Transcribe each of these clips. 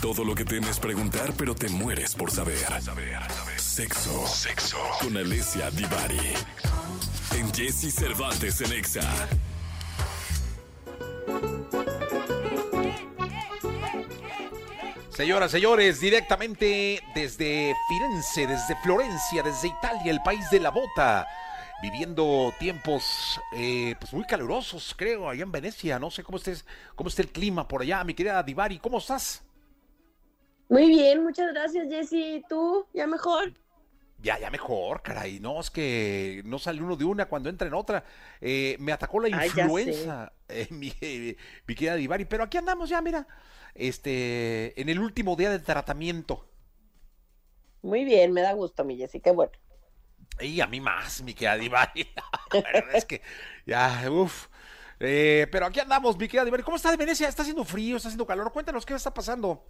Todo lo que temes preguntar, pero te mueres por saber. Sexo. Sexo. Con Alessia Divari. En Jesse Cervantes en Exa. Señoras, señores, directamente desde Firenze, desde Florencia, desde Italia, el país de la bota, viviendo tiempos eh, pues muy calurosos, creo, allá en Venecia. No sé cómo estés, cómo está el clima por allá, mi querida Divari, ¿cómo estás? Muy bien, muchas gracias, Jessy. ¿Tú? ¿Ya mejor? Ya, ya mejor, caray. No, es que no sale uno de una cuando entra en otra. Eh, me atacó la influenza, eh, mi, mi querida Divari, pero aquí andamos ya, mira este, en el último día de tratamiento. Muy bien, me da gusto, mi Jessy, qué bueno. Y a mí más, mi querida Divari. es que ya, uff. Eh, pero aquí andamos, mi querida Divari. ¿Cómo está de Venecia? ¿Está haciendo frío? ¿Está haciendo calor? Cuéntanos qué está pasando.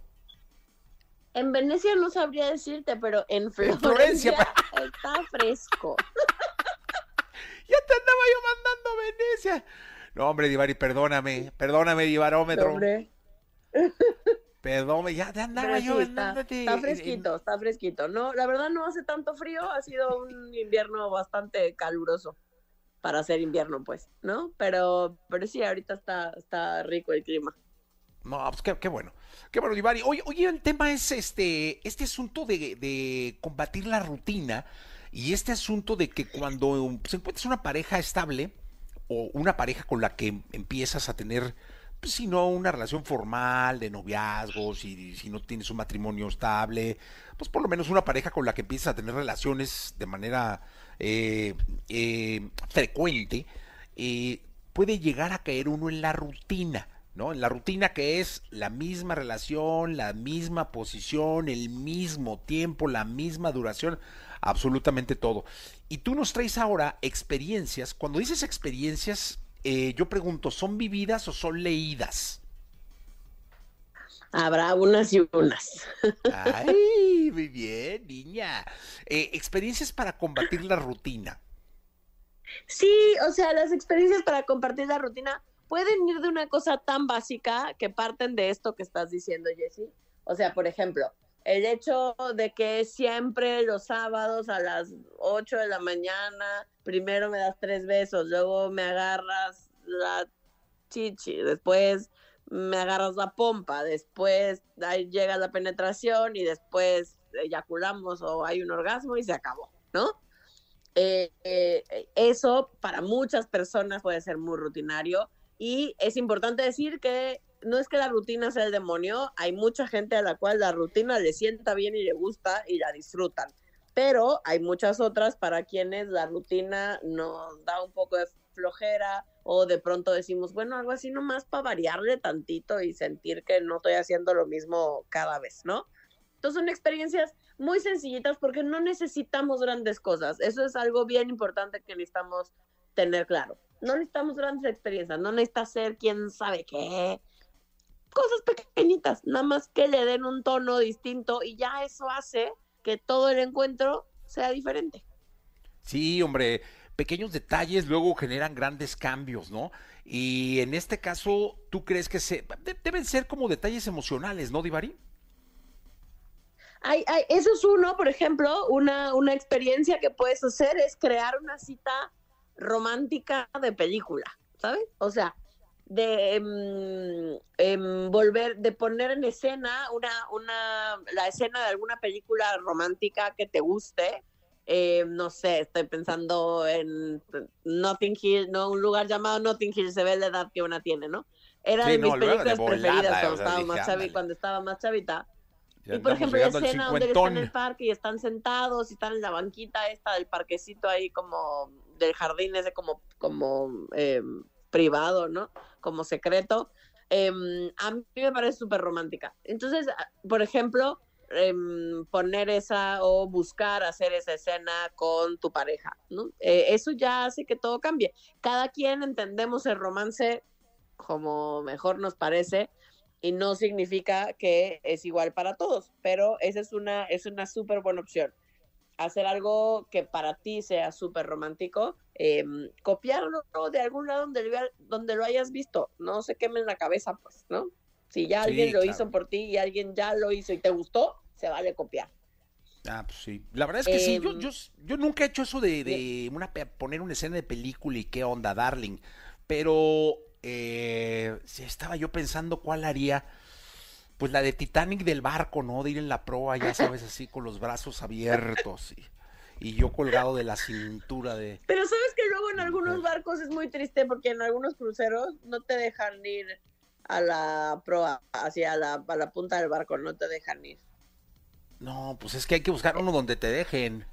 En Venecia no sabría decirte, pero en Florencia, está fresco. ya te andaba yo mandando a Venecia. No, hombre, Divari, perdóname. Perdóname, Divarómetro. Perdón, ya te andaba yo. está, está, fresquito, está fresquito. No, la verdad no hace tanto frío, ha sido un invierno bastante caluroso para ser invierno, pues, ¿no? Pero, pero sí, ahorita está, está rico el clima. No, pues qué, bueno. Qué bueno, Divari. Oye, oye, el tema es este, este asunto de, de combatir la rutina y este asunto de que cuando se encuentras una pareja estable o una pareja con la que empiezas a tener pues, si no una relación formal de noviazgos y si no tienes un matrimonio estable, pues por lo menos una pareja con la que empiezas a tener relaciones de manera eh, eh, frecuente, eh, puede llegar a caer uno en la rutina. ¿No? En la rutina que es la misma relación, la misma posición, el mismo tiempo, la misma duración, absolutamente todo. Y tú nos traes ahora experiencias. Cuando dices experiencias, eh, yo pregunto, ¿son vividas o son leídas? Habrá unas y unas. Ay, muy bien, niña. Eh, experiencias para combatir la rutina. Sí, o sea, las experiencias para compartir la rutina pueden ir de una cosa tan básica que parten de esto que estás diciendo, Jessie. O sea, por ejemplo, el hecho de que siempre los sábados a las 8 de la mañana, primero me das tres besos, luego me agarras la chichi, después me agarras la pompa, después llega la penetración y después eyaculamos o hay un orgasmo y se acabó, ¿no? Eh, eh, eso para muchas personas puede ser muy rutinario y es importante decir que no es que la rutina sea el demonio, hay mucha gente a la cual la rutina le sienta bien y le gusta y la disfrutan. Pero hay muchas otras para quienes la rutina nos da un poco de flojera o de pronto decimos, bueno, algo así nomás para variarle tantito y sentir que no estoy haciendo lo mismo cada vez, ¿no? Entonces son experiencias muy sencillitas porque no necesitamos grandes cosas. Eso es algo bien importante que necesitamos tener claro. No necesitamos grandes experiencias, no necesita ser quién sabe qué, cosas pequeñitas, nada más que le den un tono distinto y ya eso hace que todo el encuentro sea diferente. Sí, hombre, pequeños detalles luego generan grandes cambios, ¿no? Y en este caso, ¿tú crees que se deben ser como detalles emocionales, ¿no, Divari? Hay, eso es uno, por ejemplo, una, una experiencia que puedes hacer es crear una cita romántica de película, ¿sabes? O sea, de eh, volver, de poner en escena una, una, la escena de alguna película romántica que te guste. Eh, no sé, estoy pensando en Notting Hill, no, un lugar llamado Notting Hill, se ve la edad que una tiene, ¿no? Era de mis películas preferidas cuando, estaba más cuando estaba más chavita. y por ejemplo, la escena donde están en el parque y están sentados y están en la banquita esta del parquecito ahí como del jardín ese como, como eh, privado, ¿no? Como secreto, em, a mí me parece súper romántica. Entonces, ah, por ejemplo, em, poner esa o buscar hacer esa escena con tu pareja, ¿no? Eh, eso ya hace que todo cambie. Cada quien entendemos el romance como mejor nos parece y no significa que es igual para todos, pero esa es una es una súper buena opción hacer algo que para ti sea súper romántico, em, copiarlo de algún lado donde, donde lo hayas visto, no se queme en la cabeza, pues, ¿no? Si ya Sí, alguien lo claro. hizo por ti y alguien ya lo hizo y te gustó, se vale copiar. Ah, pues sí. La verdad es que sí, yo, Em, yo, yo nunca he hecho eso de, de una, poner una escena de película y qué onda, darling. Pero eh, estaba yo pensando cuál haría. Pues la de Titanic del barco, ¿no? De ir en la proa, ya sabes, así con los brazos abiertos y, y yo colgado de la cintura de... Pero sabes que luego en algunos barcos es muy triste porque en algunos cruceros no te dejan ir a la proa, hacia la, a la punta del barco, no te dejan ir. No, pues es que hay que buscar uno donde te dejen.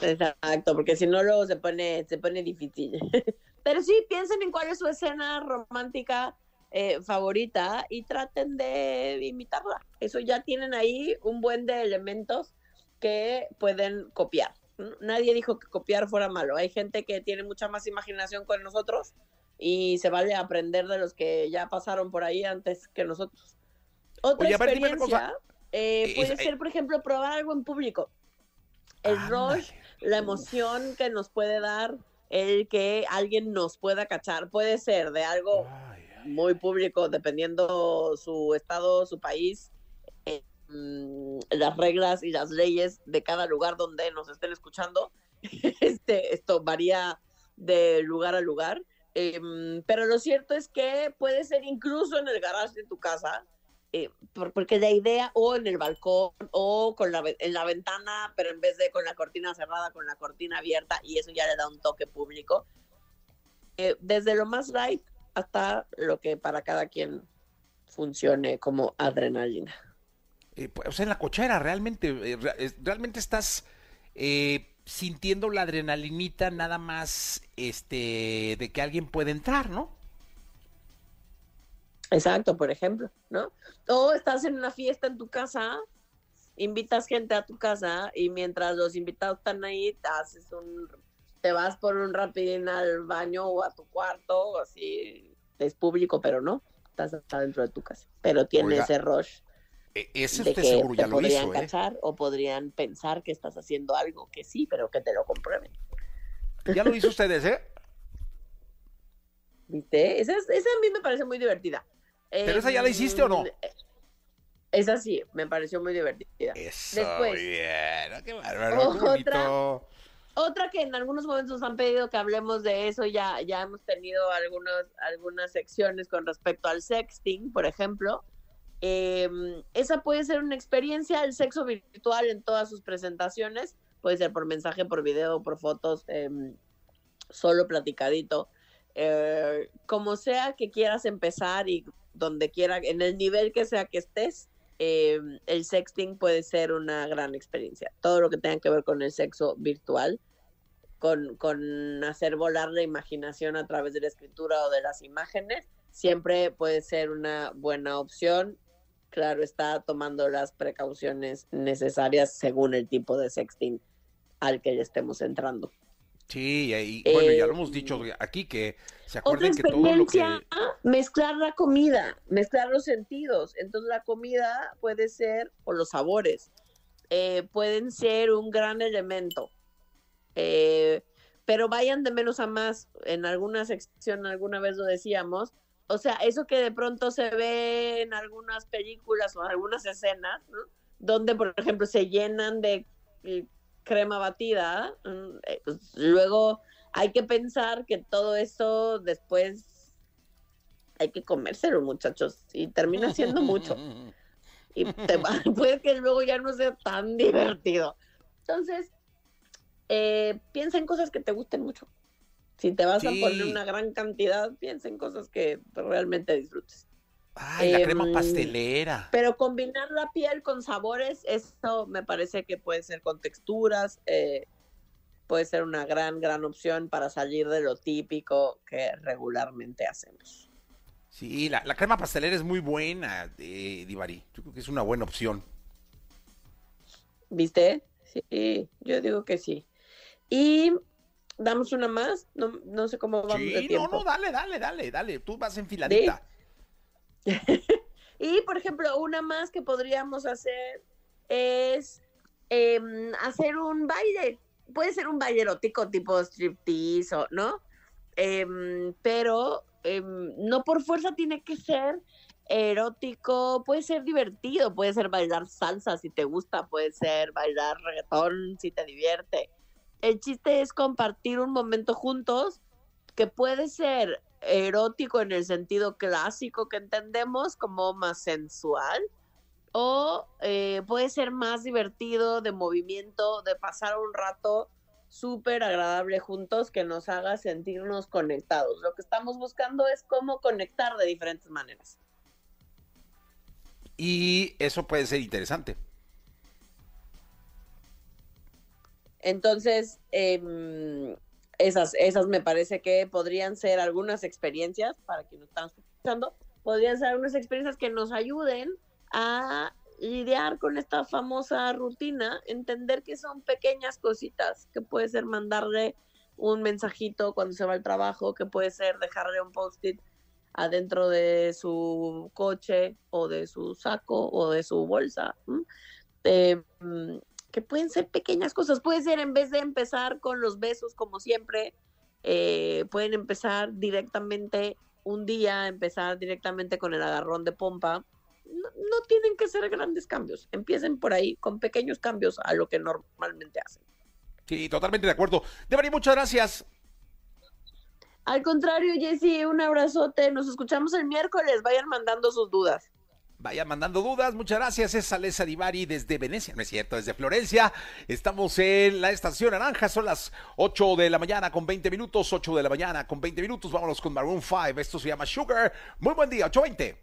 Exacto, porque si no luego se pone, se pone difícil. Pero sí, piensen en cuál es su escena romántica eh, favorita y traten de imitarla. Eso ya tienen ahí un buen de elementos que pueden copiar. Nadie dijo que copiar fuera malo. Hay gente que tiene mucha más imaginación con nosotros y se vale aprender de los que ya pasaron por ahí antes que nosotros. Otra Oye, experiencia eh, puede es- ser, por ejemplo, probar algo en público. El rush, la emoción que nos puede dar el que alguien nos pueda cachar. Puede ser de algo. Muy público, dependiendo su estado, su país, eh, mm, las reglas y las leyes de cada lugar donde nos estén escuchando. Este, esto varía de lugar a lugar. Em, pero lo cierto es que puede ser incluso en el garage de tu casa, eh, por- porque la idea, o en el balcón, o con la, en la ventana, pero en vez de con la cortina cerrada, con la cortina abierta, y eso ya le da un toque público. Eh, desde lo más light hasta lo que para cada quien funcione como adrenalina. Eh, pues, o sea, en la cochera, realmente, eh, realmente estás eh, sintiendo la adrenalinita nada más este de que alguien puede entrar, ¿no? Exacto, por ejemplo, ¿no? O estás en una fiesta en tu casa, invitas gente a tu casa y mientras los invitados están ahí, haces un, te vas por un rapidín al baño o a tu cuarto, o así, es público, pero no, estás adentro de tu casa, pero tiene Oiga, ese rush E- ese de usted que seguro te ya lo podrían hizo, ¿eh? cachar o podrían pensar que estás haciendo algo que sí, pero que te lo comprueben. Ya lo hizo ustedes, ¿eh? ¿Viste? Esa, es- esa a mí me parece muy divertida. ¿Pero esa ya la hiciste o no? Em, Esa sí, me pareció muy divertida. Eso, Después. bien. ¿no? Qué bárbaro, qué Otra. bonito. Otra que en algunos momentos han pedido que hablemos de eso, ya, ya hemos tenido algunos, algunas secciones con respecto al sexting, por ejemplo. Em, esa puede ser una experiencia, el sexo virtual en todas sus presentaciones, puede ser por mensaje, por video, por fotos, em, solo platicadito. Eh, como sea que quieras empezar y donde quiera, en el nivel que sea que estés, eh, el sexting puede ser una gran experiencia. Todo lo que tenga que ver con el sexo virtual, con, con hacer volar la imaginación a través de la escritura o de las imágenes, siempre puede ser una buena opción. Claro, está tomando las precauciones necesarias según el tipo de sexting al que le estemos entrando. Sí, y bueno, ya lo hemos Eh, dicho aquí que se Otra acuerden que todo lo experiencia, que mezclar la comida, mezclar los sentidos. Entonces la comida puede ser, o los sabores, eh, pueden ser un gran elemento. Eh, pero vayan de menos a más. En alguna sección alguna vez lo decíamos. O sea, eso que de pronto se ve en algunas películas o en algunas escenas, ¿no? donde, por ejemplo, se llenan de eh, crema batida, mm, eh, pues, luego hay que pensar que todo eso después hay que comérselo, muchachos, y termina siendo mucho. Y te va- puede que luego ya no sea tan divertido. Entonces, eh, piensa en cosas que te gusten mucho. Si te vas Sí. a poner una gran cantidad, piensa en cosas que realmente disfrutes. Ay, la crema Em, pastelera. Pero combinar la piel con sabores, eso me parece que puede ser con texturas, eh, puede ser una gran, gran opción para salir de lo típico que regularmente hacemos. Sí, la, la crema pastelera es muy buena, eh, Divari. Yo creo que es una buena opción. ¿Viste? Sí, yo digo que sí. Y damos una más, no, no sé cómo vamos de Sí, no, tiempo. no, dale, dale, dale, dale. Tú vas enfiladita. Y, por ejemplo, una más que podríamos hacer es em, hacer un baile. Puede ser un baile erótico tipo striptease, o, ¿no? Em, pero em, no por fuerza tiene que ser erótico, puede ser divertido, puede ser bailar salsa si te gusta, puede ser bailar reggaetón si te divierte. El chiste es compartir un momento juntos que puede ser erótico en el sentido clásico que entendemos, como más sensual, o eh, puede ser más divertido, de movimiento, de pasar un rato súper agradable juntos que nos haga sentirnos conectados. Lo que estamos buscando es cómo conectar de diferentes maneras. Y eso puede ser interesante. Entonces, eh, esas, esas me parece que podrían ser algunas experiencias, para quienes están escuchando, podrían ser algunas experiencias que nos ayuden a lidiar con esta famosa rutina, entender que son pequeñas cositas, que puede ser mandarle un mensajito cuando se va al trabajo, que puede ser dejarle un post-it adentro de su coche o de su saco o de su bolsa. Que pueden ser pequeñas cosas. Puede ser en vez de empezar con los besos como siempre, eh, pueden empezar directamente un día, empezar directamente con el agarrón de pompa. No, tienen que ser grandes cambios. Empiecen por ahí con pequeños cambios a lo que normalmente hacen. Sí, totalmente de acuerdo. Debería, muchas gracias. Al contrario, Jessy, un abrazote. Nos escuchamos el miércoles. Vayan mandando sus dudas. Vaya mandando dudas, muchas gracias. Es Alessa Divari desde Venecia, no es cierto, desde Florencia. Estamos en la estación Naranja, son las 8 de la mañana con 20 minutos, 8 de la mañana con 20 minutos. Vámonos con Maroon 5. Esto se llama Sugar. Muy buen día, 8.20.